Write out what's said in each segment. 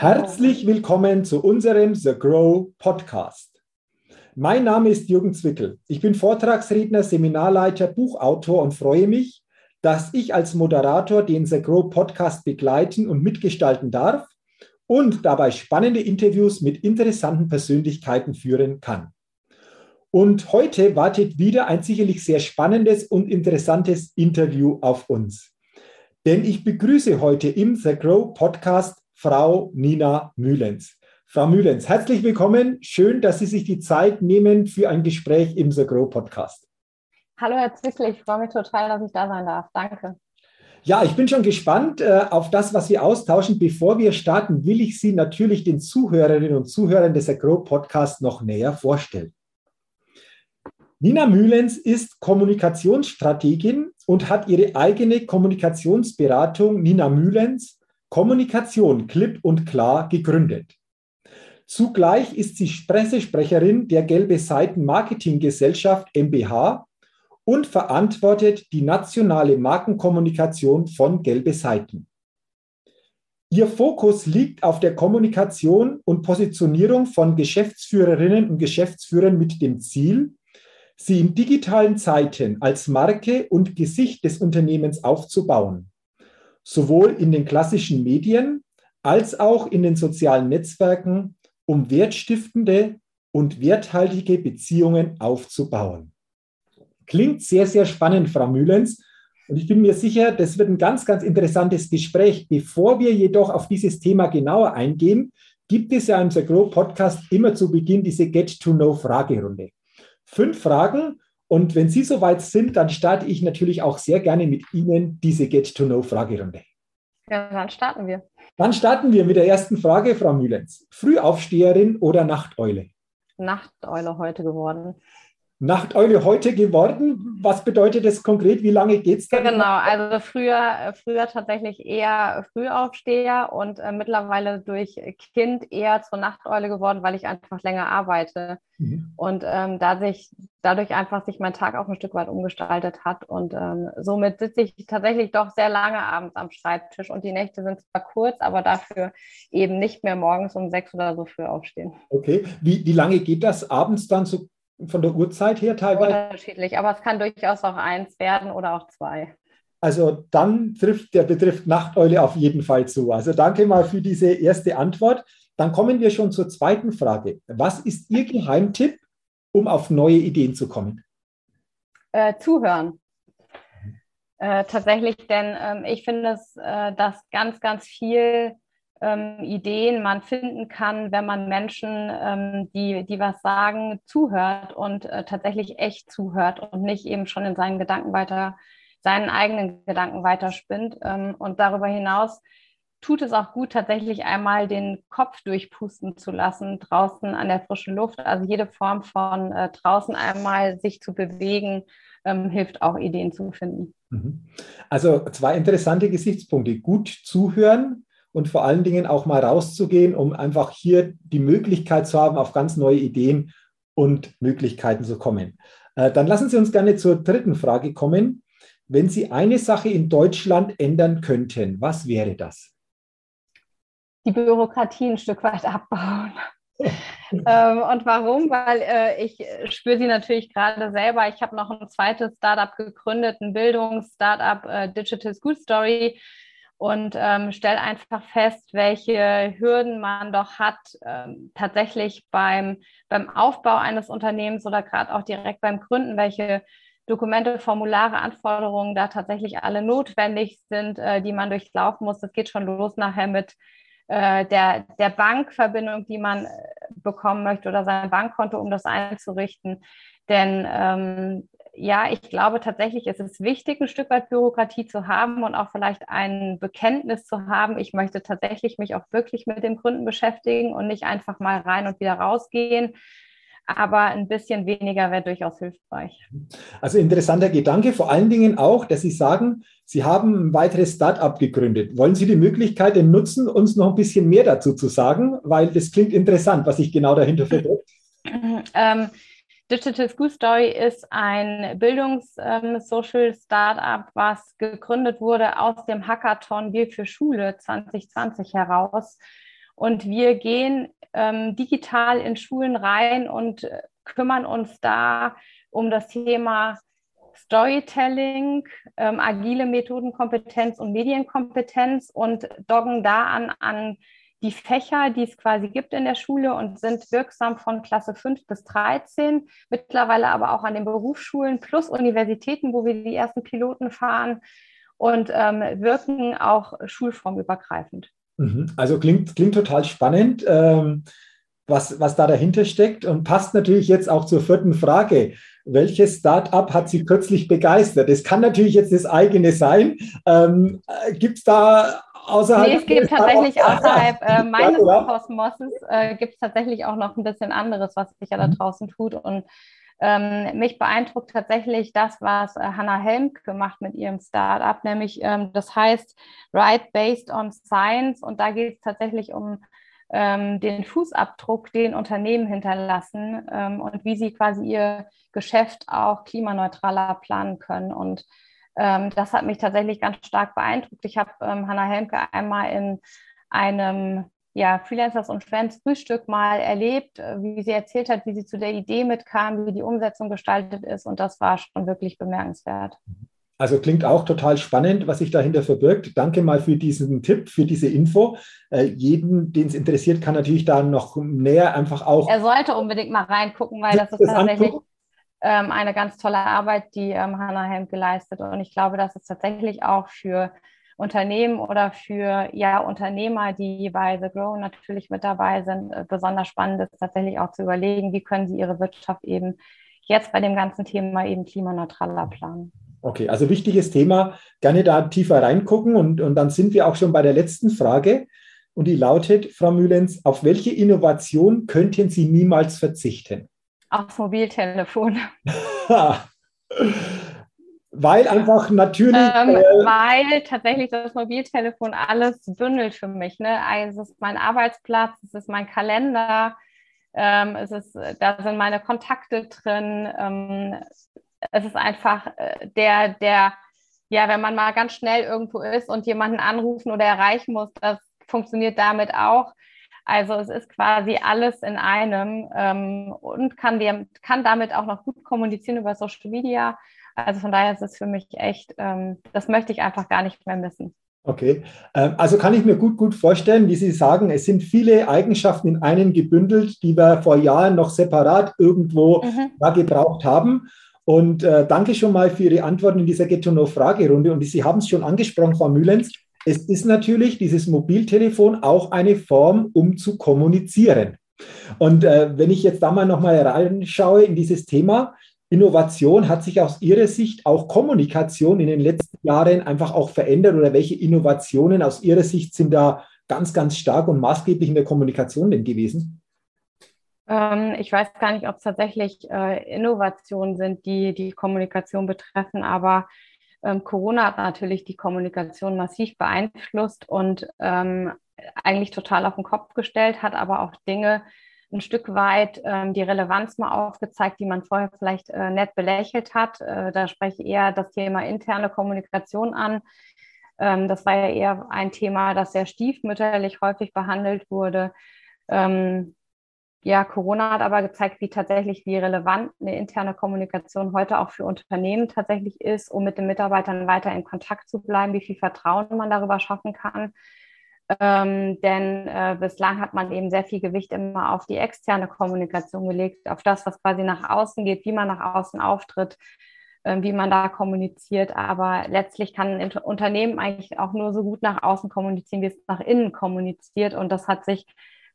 Herzlich willkommen zu unserem The Grow Podcast. Mein Name ist Jürgen Zwickel. Ich bin Vortragsredner, Seminarleiter, Buchautor und freue mich, dass ich als Moderator den The Grow Podcast begleiten und mitgestalten darf und dabei spannende Interviews mit interessanten Persönlichkeiten führen kann. Und heute wartet wieder ein sicherlich sehr spannendes und interessantes Interview auf uns. Denn ich begrüße heute im The Grow Podcast Frau Nina Mühlens. Frau Mühlens, herzlich willkommen. Schön, dass Sie sich die Zeit nehmen für ein Gespräch im The Grow Podcast. Hallo, Herr Zwickle, ich freue mich total, dass ich da sein darf. Danke. Ja, ich bin schon gespannt äh, auf das, was wir austauschen. Bevor wir starten, will ich Sie natürlich den Zuhörerinnen und Zuhörern des Grow Podcasts noch näher vorstellen. Nina Mühlens ist Kommunikationsstrategin und hat ihre eigene Kommunikationsberatung Nina Mühlens Kommunikation klipp und klar gegründet. Zugleich ist sie Pressesprecherin der Gelbe Seiten Marketing Gesellschaft MBH und verantwortet die nationale Markenkommunikation von Gelbe Seiten. Ihr Fokus liegt auf der Kommunikation und Positionierung von Geschäftsführerinnen und Geschäftsführern mit dem Ziel, sie in digitalen Zeiten als Marke und Gesicht des Unternehmens aufzubauen sowohl in den klassischen Medien als auch in den sozialen Netzwerken, um wertstiftende und werthaltige Beziehungen aufzubauen. Klingt sehr, sehr spannend, Frau Mühlens. Und ich bin mir sicher, das wird ein ganz, ganz interessantes Gespräch. Bevor wir jedoch auf dieses Thema genauer eingehen, gibt es ja im The Grow Podcast immer zu Beginn diese Get-to-Know-Fragerunde. Fünf Fragen und wenn Sie soweit sind, dann starte ich natürlich auch sehr gerne mit Ihnen diese Get-to-Know-Fragerunde. Ja, dann starten wir. Dann starten wir mit der ersten Frage, Frau Mühlens. Frühaufsteherin oder Nachteule? Nachteule heute geworden. Nachteule heute geworden. Was bedeutet das konkret? Wie lange geht es da? Genau, also früher, früher tatsächlich eher Frühaufsteher und äh, mittlerweile durch Kind eher zur Nachteule geworden, weil ich einfach länger arbeite. Mhm. Und ähm, dadurch, dadurch einfach sich mein Tag auch ein Stück weit umgestaltet hat. Und ähm, somit sitze ich tatsächlich doch sehr lange abends am Schreibtisch und die Nächte sind zwar kurz, aber dafür eben nicht mehr morgens um sechs oder so früh aufstehen. Okay, wie, wie lange geht das abends dann so von der Uhrzeit her teilweise? Unterschiedlich, aber es kann durchaus auch eins werden oder auch zwei. Also dann trifft der betrifft Nachteule auf jeden Fall zu. Also danke mal für diese erste Antwort. Dann kommen wir schon zur zweiten Frage. Was ist Ihr Geheimtipp, um auf neue Ideen zu kommen? Äh, zuhören. Äh, tatsächlich, denn ähm, ich finde, es, äh, dass ganz, ganz viel ähm, Ideen man finden kann, wenn man Menschen, ähm, die, die was sagen, zuhört und äh, tatsächlich echt zuhört und nicht eben schon in seinen Gedanken weiter, seinen eigenen Gedanken weiterspinnt. Ähm, und darüber hinaus tut es auch gut, tatsächlich einmal den Kopf durchpusten zu lassen, draußen an der frischen Luft. Also jede Form von äh, draußen einmal sich zu bewegen, ähm, hilft auch, Ideen zu finden. Mhm. Also zwei interessante Gesichtspunkte. Gut zuhören, und vor allen Dingen auch mal rauszugehen, um einfach hier die Möglichkeit zu haben, auf ganz neue Ideen und Möglichkeiten zu kommen. Äh, dann lassen Sie uns gerne zur dritten Frage kommen. Wenn Sie eine Sache in Deutschland ändern könnten, was wäre das? Die Bürokratie ein Stück weit abbauen. ähm, und warum? Weil äh, ich spüre sie natürlich gerade selber. Ich habe noch ein zweites Startup gegründet, ein Bildungsstartup, äh, Digital School Story und ähm, stelle einfach fest, welche Hürden man doch hat, ähm, tatsächlich beim, beim Aufbau eines Unternehmens oder gerade auch direkt beim Gründen, welche Dokumente, Formulare, Anforderungen da tatsächlich alle notwendig sind, äh, die man durchlaufen muss. Das geht schon los nachher mit äh, der, der Bankverbindung, die man äh, bekommen möchte oder sein Bankkonto, um das einzurichten. Denn ähm, ja, ich glaube tatsächlich, es ist wichtig, ein Stück weit Bürokratie zu haben und auch vielleicht ein Bekenntnis zu haben. Ich möchte tatsächlich mich auch wirklich mit dem Kunden beschäftigen und nicht einfach mal rein und wieder rausgehen. Aber ein bisschen weniger wäre durchaus hilfreich. Also interessanter Gedanke, vor allen Dingen auch, dass Sie sagen, Sie haben ein weiteres Start-up gegründet. Wollen Sie die Möglichkeit nutzen, uns noch ein bisschen mehr dazu zu sagen? Weil das klingt interessant, was sich genau dahinter verbirgt. Ähm, Digital School Story ist ein Bildungs-Social-Startup, ähm, was gegründet wurde aus dem Hackathon Wir für Schule 2020 heraus. Und wir gehen ähm, digital in Schulen rein und äh, kümmern uns da um das Thema Storytelling, ähm, agile Methodenkompetenz und Medienkompetenz und doggen da an, an die Fächer, die es quasi gibt in der Schule und sind wirksam von Klasse 5 bis 13, mittlerweile aber auch an den Berufsschulen plus Universitäten, wo wir die ersten Piloten fahren und ähm, wirken auch schulformübergreifend. Mhm. Also klingt, klingt total spannend, ähm, was, was da dahinter steckt und passt natürlich jetzt auch zur vierten Frage. Welches Start-up hat Sie kürzlich begeistert? Das kann natürlich jetzt das eigene sein. Ähm, äh, Gibt es da außerhalb. Nee, es gibt tatsächlich außerhalb äh, meines ja, Kosmoses äh, gibt es tatsächlich auch noch ein bisschen anderes, was sich ja da mhm. draußen tut. Und ähm, mich beeindruckt tatsächlich das, was äh, Hannah Helmke macht mit ihrem Startup, nämlich ähm, das heißt Right Based on Science. Und da geht es tatsächlich um den Fußabdruck, den Unternehmen hinterlassen ähm, und wie sie quasi ihr Geschäft auch klimaneutraler planen können. Und ähm, das hat mich tatsächlich ganz stark beeindruckt. Ich habe ähm, Hannah Helmke einmal in einem ja, Freelancers und Friends Frühstück mal erlebt, äh, wie sie erzählt hat, wie sie zu der Idee mitkam, wie die Umsetzung gestaltet ist. Und das war schon wirklich bemerkenswert. Also klingt auch total spannend, was sich dahinter verbirgt. Danke mal für diesen Tipp, für diese Info. Äh, jeden, den es interessiert, kann natürlich da noch näher einfach auch. Er sollte unbedingt mal reingucken, weil das ist das tatsächlich ähm, eine ganz tolle Arbeit, die ähm, Hannah Hemd geleistet. Und ich glaube, dass es tatsächlich auch für Unternehmen oder für ja, Unternehmer, die bei The Grow natürlich mit dabei sind, äh, besonders spannend ist, tatsächlich auch zu überlegen, wie können sie ihre Wirtschaft eben jetzt bei dem ganzen Thema eben klimaneutraler planen. Okay, also wichtiges Thema. Gerne da tiefer reingucken. Und, und dann sind wir auch schon bei der letzten Frage. Und die lautet, Frau Mühlens, auf welche Innovation könnten Sie niemals verzichten? Aufs Mobiltelefon. weil einfach natürlich. Ähm, äh, weil tatsächlich das Mobiltelefon alles bündelt für mich. Ne? Also es ist mein Arbeitsplatz, es ist mein Kalender, ähm, es ist, da sind meine Kontakte drin. Ähm, es ist einfach äh, der, der, ja, wenn man mal ganz schnell irgendwo ist und jemanden anrufen oder erreichen muss, das funktioniert damit auch. Also es ist quasi alles in einem ähm, und kann, dem, kann damit auch noch gut kommunizieren über Social Media. Also von daher ist es für mich echt, ähm, das möchte ich einfach gar nicht mehr missen. Okay, ähm, also kann ich mir gut, gut vorstellen, wie Sie sagen, es sind viele Eigenschaften in einen gebündelt, die wir vor Jahren noch separat irgendwo mhm. gebraucht haben. Und äh, danke schon mal für Ihre Antworten in dieser Get to Know-Fragerunde. Und Sie haben es schon angesprochen, Frau Mühlens, es ist natürlich dieses Mobiltelefon auch eine Form, um zu kommunizieren. Und äh, wenn ich jetzt da mal nochmal reinschaue in dieses Thema, Innovation hat sich aus Ihrer Sicht auch Kommunikation in den letzten Jahren einfach auch verändert oder welche Innovationen aus Ihrer Sicht sind da ganz, ganz stark und maßgeblich in der Kommunikation denn gewesen? Ähm, ich weiß gar nicht, ob es tatsächlich äh, Innovationen sind, die die Kommunikation betreffen, aber ähm, Corona hat natürlich die Kommunikation massiv beeinflusst und ähm, eigentlich total auf den Kopf gestellt, hat aber auch Dinge ein Stück weit die Relevanz mal aufgezeigt, die man vorher vielleicht äh, nett belächelt hat. Äh, da spreche ich eher das Thema interne Kommunikation an. Das war ja eher ein Thema, das sehr stiefmütterlich häufig behandelt wurde. Ähm, ja, Corona hat aber gezeigt, wie tatsächlich, wie relevant eine interne Kommunikation heute auch für Unternehmen tatsächlich ist, um mit den Mitarbeitern weiter in Kontakt zu bleiben, wie viel Vertrauen man darüber schaffen kann. Ähm, denn äh, bislang hat man eben sehr viel Gewicht immer auf die externe Kommunikation gelegt, auf das, was quasi nach außen geht, wie man nach außen auftritt, äh, wie man da kommuniziert. Aber letztlich kann ein Unternehmen eigentlich auch nur so gut nach außen kommunizieren, wie es nach innen kommuniziert. Und das hat sich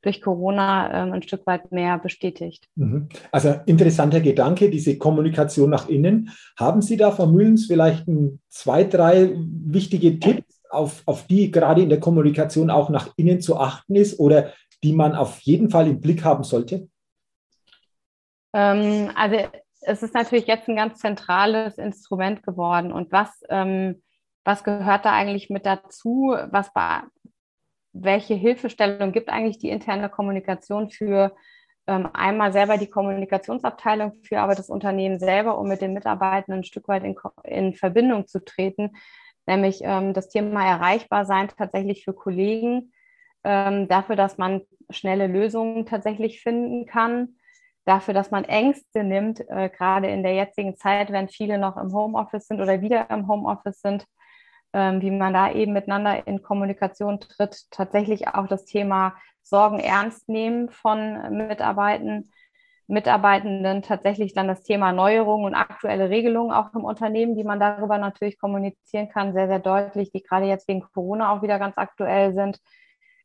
durch Corona ähm, ein Stück weit mehr bestätigt. Mhm. Also interessanter Gedanke, diese Kommunikation nach innen. Haben Sie da, Frau Mühlens, vielleicht ein, zwei, drei wichtige Tipps, auf, auf die gerade in der Kommunikation auch nach innen zu achten ist oder die man auf jeden Fall im Blick haben sollte? Ähm, also es ist natürlich jetzt ein ganz zentrales Instrument geworden. Und was, ähm, was gehört da eigentlich mit dazu? Was, welche Hilfestellung gibt eigentlich die interne Kommunikation für ähm, einmal selber die Kommunikationsabteilung, für aber das Unternehmen selber, um mit den Mitarbeitenden ein Stück weit in, in Verbindung zu treten, nämlich ähm, das Thema erreichbar sein tatsächlich für Kollegen ähm, dafür, dass man schnelle Lösungen tatsächlich finden kann, dafür, dass man Ängste nimmt, äh, gerade in der jetzigen Zeit, wenn viele noch im Homeoffice sind oder wieder im Homeoffice sind, ähm, wie man da eben miteinander in Kommunikation tritt, tatsächlich auch das Thema Sorgen ernst nehmen von Mitarbeitenden, Mitarbeitenden tatsächlich dann das Thema Neuerungen und aktuelle Regelungen auch im Unternehmen, die man darüber natürlich kommunizieren kann, sehr, sehr deutlich, die gerade jetzt wegen Corona auch wieder ganz aktuell sind.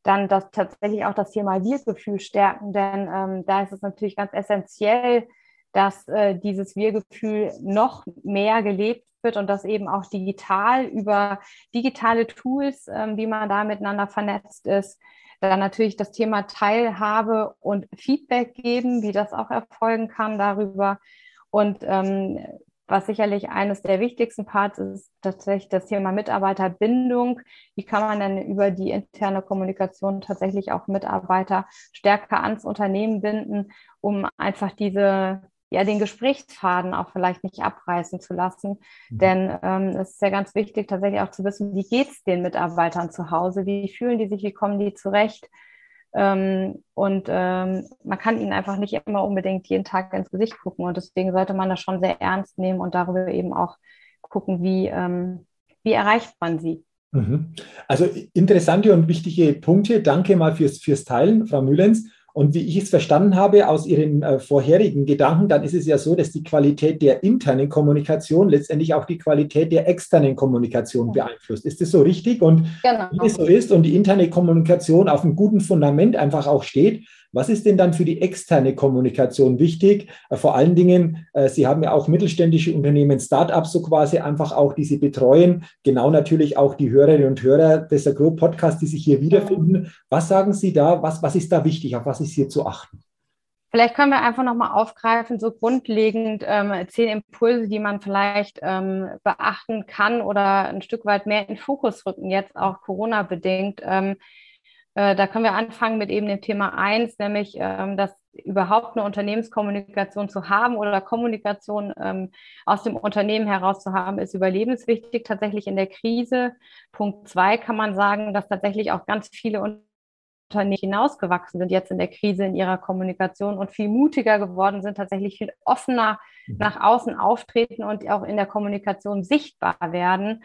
Dann das tatsächlich auch das Thema Wir-Gefühl stärken, denn ähm, da ist es natürlich ganz essentiell, dass äh, dieses Wir-Gefühl noch mehr gelebt wird und das eben auch digital über digitale Tools, ähm, wie man da miteinander vernetzt ist. Dann natürlich das Thema Teilhabe und Feedback geben, wie das auch erfolgen kann darüber. Und ähm, was sicherlich eines der wichtigsten Parts ist, tatsächlich das Thema Mitarbeiterbindung. Wie kann man denn über die interne Kommunikation tatsächlich auch Mitarbeiter stärker ans Unternehmen binden, um einfach diese ja, den Gesprächsfaden auch vielleicht nicht abreißen zu lassen. Mhm. Denn ähm, es ist ja ganz wichtig, tatsächlich auch zu wissen, wie geht es den Mitarbeitern zu Hause, wie fühlen die sich, wie kommen die zurecht, ähm, und ähm, man kann ihnen einfach nicht immer unbedingt jeden Tag ins Gesicht gucken. Und deswegen sollte man das schon sehr ernst nehmen und darüber eben auch gucken, wie, ähm, wie erreicht man sie. Mhm. Also interessante und wichtige Punkte. Danke mal fürs, fürs Teilen, Frau Mühlens. Und wie ich es verstanden habe aus Ihren äh, vorherigen Gedanken, dann ist es ja so, dass die Qualität der internen Kommunikation letztendlich auch die Qualität der externen Kommunikation beeinflusst. Ist das so richtig? Und genau. wenn es so ist und die interne Kommunikation auf einem guten Fundament einfach auch steht, was ist denn dann für die externe Kommunikation wichtig? Äh, vor allen Dingen, äh, Sie haben ja auch mittelständische Unternehmen, Startups so quasi einfach auch, die Sie betreuen. Genau natürlich auch die Hörerinnen und Hörer des Agro-Podcasts, die sich hier wiederfinden. Was sagen Sie da? Was, was ist da wichtig? Auf was ist hier zu achten? Vielleicht können wir einfach nochmal aufgreifen, so grundlegend ähm, zehn Impulse, die man vielleicht ähm, beachten kann oder ein Stück weit mehr in Fokus rücken, jetzt auch Corona-bedingt. Ähm, äh, da können wir anfangen mit eben dem Thema 1, nämlich ähm, dass überhaupt eine Unternehmenskommunikation zu haben oder Kommunikation ähm, aus dem Unternehmen heraus zu haben, ist überlebenswichtig tatsächlich in der Krise. Punkt 2 kann man sagen, dass tatsächlich auch ganz viele Unternehmen hinausgewachsen sind jetzt in der Krise in ihrer Kommunikation und viel mutiger geworden sind, tatsächlich viel offener mhm. nach außen auftreten und auch in der Kommunikation sichtbar werden.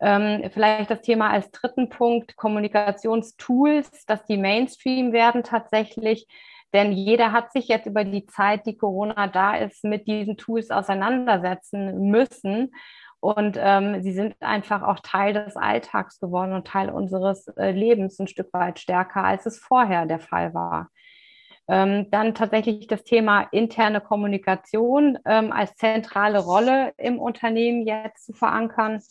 Ähm, vielleicht das Thema als dritten Punkt Kommunikationstools, dass die Mainstream werden tatsächlich. Denn jeder hat sich jetzt über die Zeit, die Corona da ist, mit diesen Tools auseinandersetzen müssen. Und ähm, sie sind einfach auch Teil des Alltags geworden und Teil unseres äh, Lebens ein Stück weit stärker, als es vorher der Fall war. Ähm, dann tatsächlich das Thema interne Kommunikation ähm, als zentrale Rolle im Unternehmen jetzt zu verankern.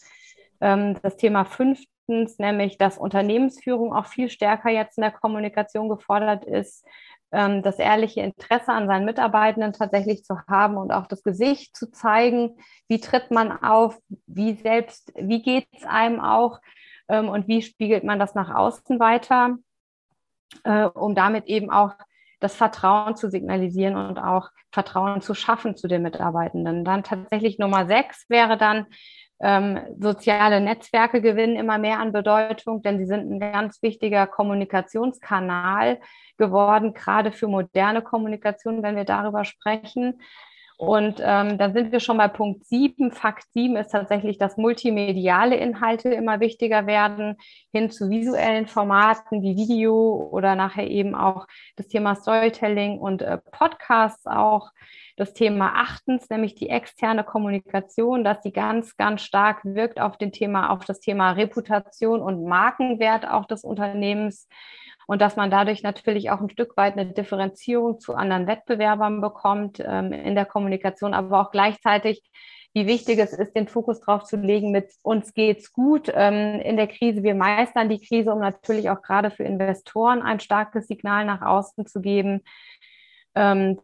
Ähm, das Thema fünftens, nämlich dass Unternehmensführung auch viel stärker jetzt in der Kommunikation gefordert ist, ähm, das ehrliche Interesse an seinen Mitarbeitenden tatsächlich zu haben und auch das Gesicht zu zeigen, wie tritt man auf, wie selbst, wie geht es einem auch ähm, und wie spiegelt man das nach außen weiter, äh, um damit eben auch das Vertrauen zu signalisieren und auch Vertrauen zu schaffen zu den Mitarbeitenden. Dann tatsächlich Nummer sechs wäre dann ähm, soziale Netzwerke gewinnen immer mehr an Bedeutung, denn sie sind ein ganz wichtiger Kommunikationskanal geworden, gerade für moderne Kommunikation, wenn wir darüber sprechen. Und ähm, dann sind wir schon bei Punkt 7. Fakt 7 ist tatsächlich, dass multimediale Inhalte immer wichtiger werden, hin zu visuellen Formaten wie Video oder nachher eben auch das Thema Storytelling und äh, Podcasts auch das Thema achtens, nämlich die externe Kommunikation, dass sie ganz, ganz stark wirkt auf den Thema, auf das Thema Reputation und Markenwert auch des Unternehmens und dass man dadurch natürlich auch ein Stück weit eine Differenzierung zu anderen Wettbewerbern bekommt ähm, in der Kommunikation, aber auch gleichzeitig wie wichtig es ist, den Fokus drauf zu legen, mit uns geht's gut ähm, in der Krise. Wir meistern die Krise, um natürlich auch gerade für Investoren ein starkes Signal nach außen zu geben,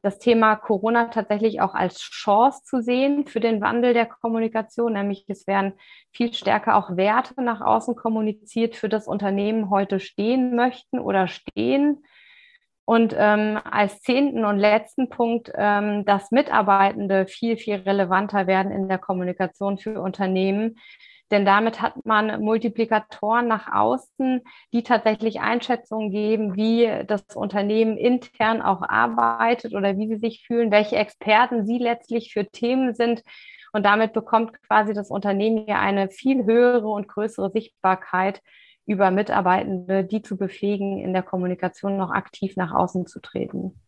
das Thema Corona tatsächlich auch als Chance zu sehen für den Wandel der Kommunikation, nämlich es werden viel stärker auch Werte nach außen kommuniziert, für das Unternehmen heute stehen möchten oder stehen. Und ähm, als zehnten und letzten Punkt, ähm, dass Mitarbeitende viel, viel relevanter werden in der Kommunikation für Unternehmen. Denn damit hat man Multiplikatoren nach außen, die tatsächlich Einschätzungen geben, wie das Unternehmen intern auch arbeitet oder wie sie sich fühlen, welche Experten sie letztlich für Themen sind. Und damit bekommt quasi das Unternehmen ja eine viel höhere und größere Sichtbarkeit über Mitarbeitende, die zu befähigen, in der Kommunikation noch aktiv nach außen zu treten.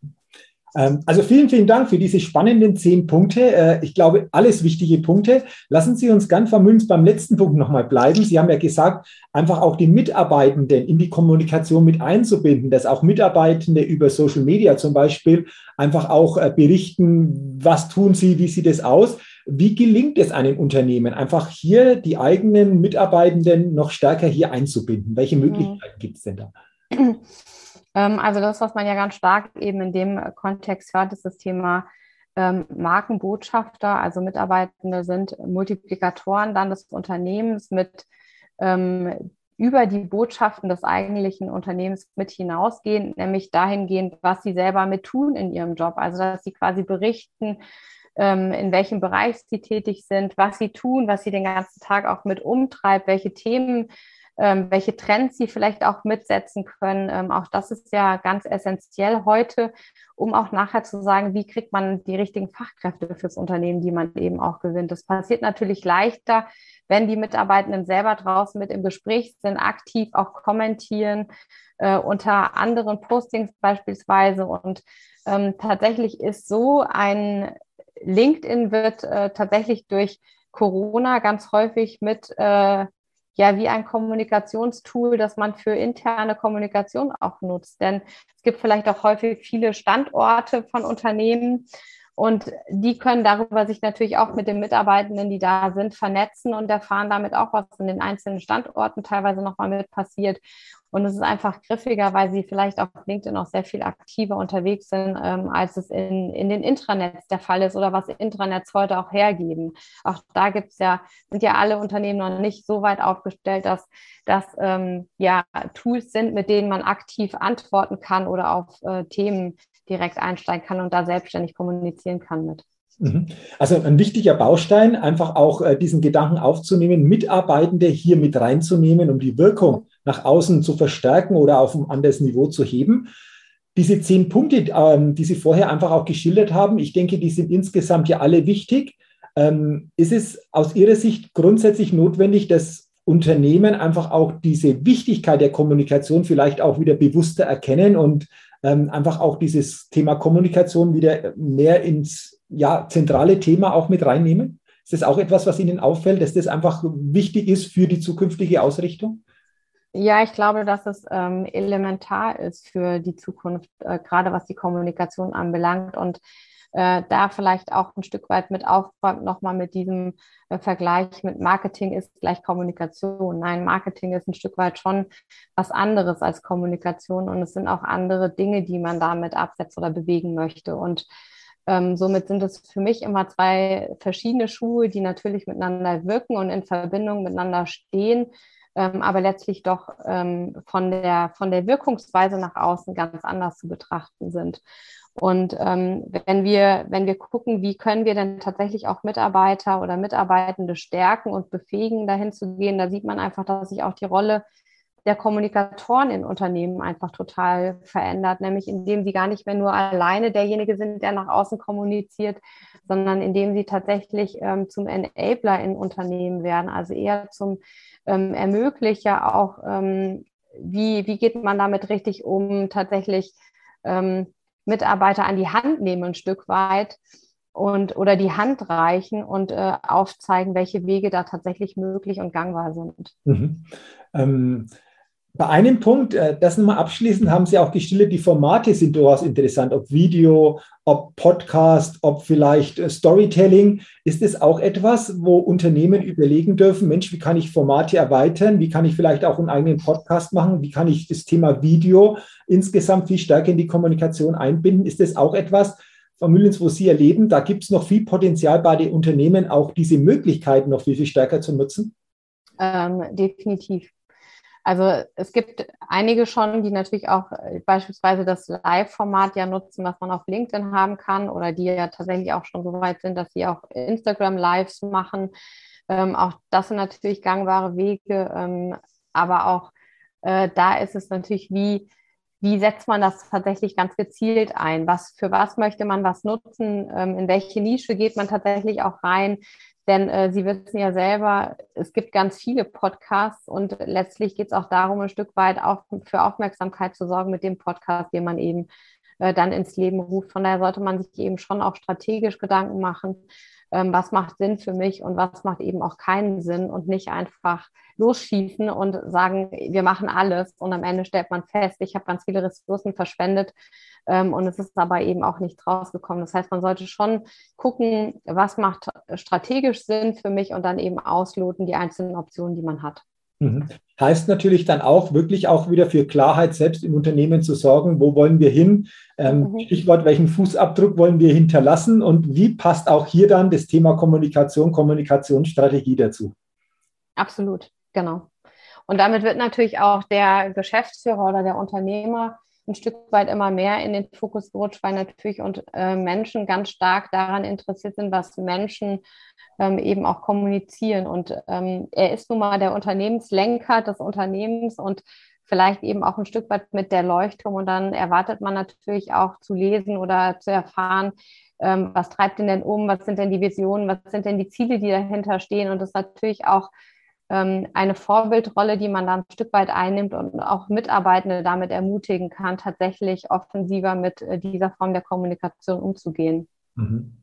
Ähm, also vielen, vielen Dank für diese spannenden zehn Punkte. Äh, ich glaube, alles wichtige Punkte. Lassen Sie uns ganz vermünzt beim letzten Punkt nochmal bleiben. Sie haben ja gesagt, einfach auch die Mitarbeitenden in die Kommunikation mit einzubinden, dass auch Mitarbeitende über Social Media zum Beispiel einfach auch äh, berichten, was tun sie, wie sieht es aus. Wie gelingt es einem Unternehmen, einfach hier die eigenen Mitarbeitenden noch stärker hier einzubinden? Welche Möglichkeiten mhm. gibt es denn da? Ähm, also das, was man ja ganz stark eben in dem Kontext hört, ist das Thema ähm, Markenbotschafter, also Mitarbeitende sind Multiplikatoren dann des Unternehmens mit ähm, über die Botschaften des eigentlichen Unternehmens mit hinausgehen, nämlich dahingehend, was sie selber mit tun in ihrem Job. Also dass sie quasi berichten, in welchem Bereich sie tätig sind, was sie tun, was sie den ganzen Tag auch mit umtreibt, welche Themen ähm, welche Trends sie vielleicht auch mitsetzen können. Ähm, auch das ist ja ganz essentiell heute, um auch nachher zu sagen, wie kriegt man die richtigen Fachkräfte fürs Unternehmen, die man eben auch gewinnt. Das passiert natürlich leichter, wenn die Mitarbeitenden selber draußen mit im Gespräch sind, aktiv auch kommentieren, äh, unter anderen Postings beispielsweise. Und ähm, tatsächlich ist so ein LinkedIn wird äh, tatsächlich durch Corona ganz häufig mit äh, ja wie ein Kommunikationstool, das man für interne Kommunikation auch nutzt. Denn es gibt vielleicht auch häufig viele Standorte von Unternehmen und die können darüber sich natürlich auch mit den Mitarbeitenden, die da sind, vernetzen und erfahren damit auch, was in den einzelnen Standorten teilweise nochmal mit passiert. Und es ist einfach griffiger, weil sie vielleicht auf LinkedIn auch sehr viel aktiver unterwegs sind, ähm, als es in, in den Intranets der Fall ist oder was Intranets heute auch hergeben. Auch da gibt's ja, sind ja alle Unternehmen noch nicht so weit aufgestellt, dass das ähm, ja Tools sind, mit denen man aktiv antworten kann oder auf äh, Themen direkt einsteigen kann und da selbstständig kommunizieren kann mit. Mhm. Also ein wichtiger Baustein, einfach auch äh, diesen Gedanken aufzunehmen, Mitarbeitende hier mit reinzunehmen, um die Wirkung nach außen zu verstärken oder auf ein anderes Niveau zu heben. Diese zehn Punkte, ähm, die Sie vorher einfach auch geschildert haben, ich denke, die sind insgesamt ja alle wichtig. Ähm, ist es aus Ihrer Sicht grundsätzlich notwendig, dass Unternehmen einfach auch diese Wichtigkeit der Kommunikation vielleicht auch wieder bewusster erkennen und ähm, einfach auch dieses Thema Kommunikation wieder mehr ins ja, zentrale Thema auch mit reinnehmen? Ist das auch etwas, was Ihnen auffällt, dass das einfach wichtig ist für die zukünftige Ausrichtung? Ja, ich glaube, dass es ähm, elementar ist für die Zukunft, äh, gerade was die Kommunikation anbelangt und äh, da vielleicht auch ein Stück weit mit aufräumt, nochmal mit diesem äh, Vergleich mit Marketing ist gleich Kommunikation. Nein, Marketing ist ein Stück weit schon was anderes als Kommunikation und es sind auch andere Dinge, die man damit absetzt oder bewegen möchte. Und ähm, somit sind es für mich immer zwei verschiedene Schuhe, die natürlich miteinander wirken und in Verbindung miteinander stehen ähm, aber letztlich doch ähm, von, der, von der Wirkungsweise nach außen ganz anders zu betrachten sind. Und ähm, wenn, wir, wenn wir gucken, wie können wir denn tatsächlich auch Mitarbeiter oder Mitarbeitende stärken und befähigen, dahin zu gehen, da sieht man einfach, dass sich auch die Rolle der Kommunikatoren in Unternehmen einfach total verändert, nämlich indem sie gar nicht mehr nur alleine derjenige sind, der nach außen kommuniziert, sondern indem sie tatsächlich ähm, zum Enabler in Unternehmen werden, also eher zum ähm, Ermöglicher auch, ähm, wie, wie geht man damit richtig um, tatsächlich ähm, Mitarbeiter an die Hand nehmen ein Stück weit und oder die Hand reichen und äh, aufzeigen, welche Wege da tatsächlich möglich und gangbar sind. Mhm. Bei einem Punkt, äh, das nochmal abschließend, haben Sie auch geschildert, die Formate sind durchaus interessant, ob Video, ob Podcast, ob vielleicht äh, Storytelling. Ist es auch etwas, wo Unternehmen überlegen dürfen, Mensch, wie kann ich Formate erweitern? Wie kann ich vielleicht auch einen eigenen Podcast machen? Wie kann ich das Thema Video insgesamt viel stärker in die Kommunikation einbinden? Ist das auch etwas, Frau Müllens, wo Sie erleben, da gibt es noch viel Potenzial bei den Unternehmen, auch diese Möglichkeiten noch viel, viel stärker zu nutzen? Ähm, definitiv. Also es gibt einige schon, die natürlich auch äh, beispielsweise das Live-Format ja nutzen, was man auf LinkedIn haben kann oder die ja tatsächlich auch schon so weit sind, dass sie auch Instagram-Lives machen. Ähm, auch das sind natürlich gangbare Wege, ähm, aber auch äh, da ist es natürlich, wie, wie setzt man das tatsächlich ganz gezielt ein? Was, für was möchte man was nutzen? Ähm, in welche Nische geht man tatsächlich auch rein? Denn äh, Sie wissen ja selber, es gibt ganz viele Podcasts und letztlich geht es auch darum, ein Stück weit auch für Aufmerksamkeit zu sorgen mit dem Podcast, den man eben äh, dann ins Leben ruft. Von daher sollte man sich eben schon auch strategisch Gedanken machen, ähm, was macht Sinn für mich und was macht eben auch keinen Sinn und nicht einfach losschießen und sagen, wir machen alles und am Ende stellt man fest, ich habe ganz viele Ressourcen verschwendet ähm, und es ist aber eben auch nichts rausgekommen. Das heißt, man sollte schon gucken, was macht strategisch Sinn für mich und dann eben ausloten die einzelnen Optionen, die man hat. Mhm. Heißt natürlich dann auch, wirklich auch wieder für Klarheit selbst im Unternehmen zu sorgen, wo wollen wir hin? Ähm, mhm. Stichwort, welchen Fußabdruck wollen wir hinterlassen und wie passt auch hier dann das Thema Kommunikation, Kommunikationsstrategie dazu? Absolut, genau. Und damit wird natürlich auch der Geschäftsführer oder der Unternehmer ein Stück weit immer mehr in den Fokus gerutscht, weil natürlich und äh, Menschen ganz stark daran interessiert sind, was Menschen ähm, eben auch kommunizieren. Und ähm, er ist nun mal der Unternehmenslenker des Unternehmens und vielleicht eben auch ein Stück weit mit der Leuchtturm. Und dann erwartet man natürlich auch zu lesen oder zu erfahren, ähm, was treibt ihn denn um, was sind denn die Visionen, was sind denn die Ziele, die dahinter stehen. Und das ist natürlich auch eine Vorbildrolle, die man dann ein Stück weit einnimmt und auch Mitarbeitende damit ermutigen kann, tatsächlich offensiver mit äh, dieser Form der Kommunikation umzugehen. Mhm.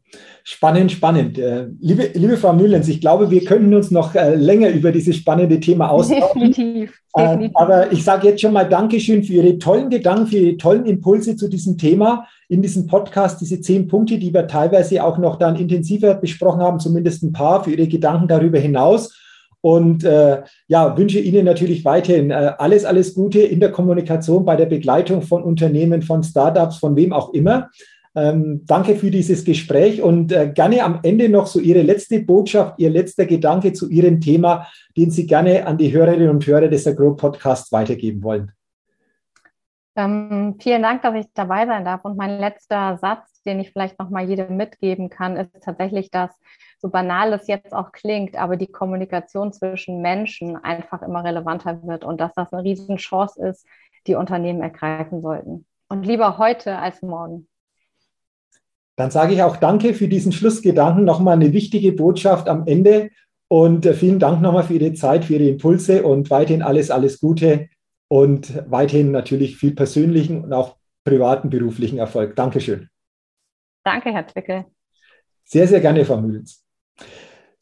Spannend, spannend. Äh, liebe, liebe Frau Müllens, ich glaube, wir können uns noch äh, länger über dieses spannende Thema austauschen. Definitiv. definitiv. Aber ich sage jetzt schon mal Dankeschön für Ihre tollen Gedanken, für Ihre tollen Impulse zu diesem Thema in diesem Podcast, diese zehn Punkte, die wir teilweise auch noch dann intensiver besprochen haben, zumindest ein paar, für Ihre Gedanken darüber hinaus. Und äh, ja, wünsche Ihnen natürlich weiterhin äh, alles, alles Gute in der Kommunikation, bei der Begleitung von Unternehmen, von Startups, von wem auch immer. Ähm, danke für dieses Gespräch und äh, gerne am Ende noch so Ihre letzte Botschaft, Ihr letzter Gedanke zu Ihrem Thema, den Sie gerne an die Hörerinnen und Hörer des Agro Podcasts weitergeben wollen. Ähm, vielen Dank, dass ich dabei sein darf. Und mein letzter Satz, den ich vielleicht noch mal jedem mitgeben kann, ist tatsächlich, dass so banal es jetzt auch klingt, aber die Kommunikation zwischen Menschen einfach immer relevanter wird und dass das eine Riesenchance ist, die Unternehmen ergreifen sollten. Und lieber heute als morgen. Dann sage ich auch Danke für diesen Schlussgedanken. Nochmal eine wichtige Botschaft am Ende. Und äh, vielen Dank nochmal für Ihre Zeit, für Ihre Impulse und weiterhin alles, alles Gute und weiterhin natürlich viel persönlichen und auch privaten beruflichen Erfolg. Dankeschön. Danke, Herr Zwickel. Sehr, sehr gerne, Frau Mühlens.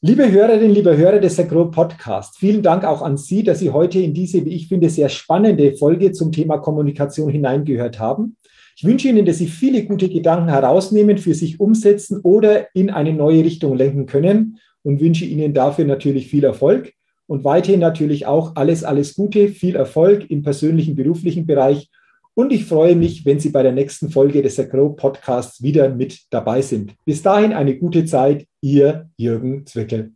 Liebe Hörerinnen, liebe Hörer des Agro Podcast, vielen Dank auch an Sie, dass Sie heute in diese, wie ich finde, sehr spannende Folge zum Thema Kommunikation hineingehört haben. Ich wünsche Ihnen, dass Sie viele gute Gedanken herausnehmen, für sich umsetzen oder in eine neue Richtung lenken können und wünsche Ihnen dafür natürlich viel Erfolg und weiterhin natürlich auch alles, alles Gute, viel Erfolg im persönlichen, beruflichen Bereich. Und ich freue mich, wenn Sie bei der nächsten Folge des Agro Podcasts wieder mit dabei sind. Bis dahin eine gute Zeit. Ihr Jürgen Zwickel.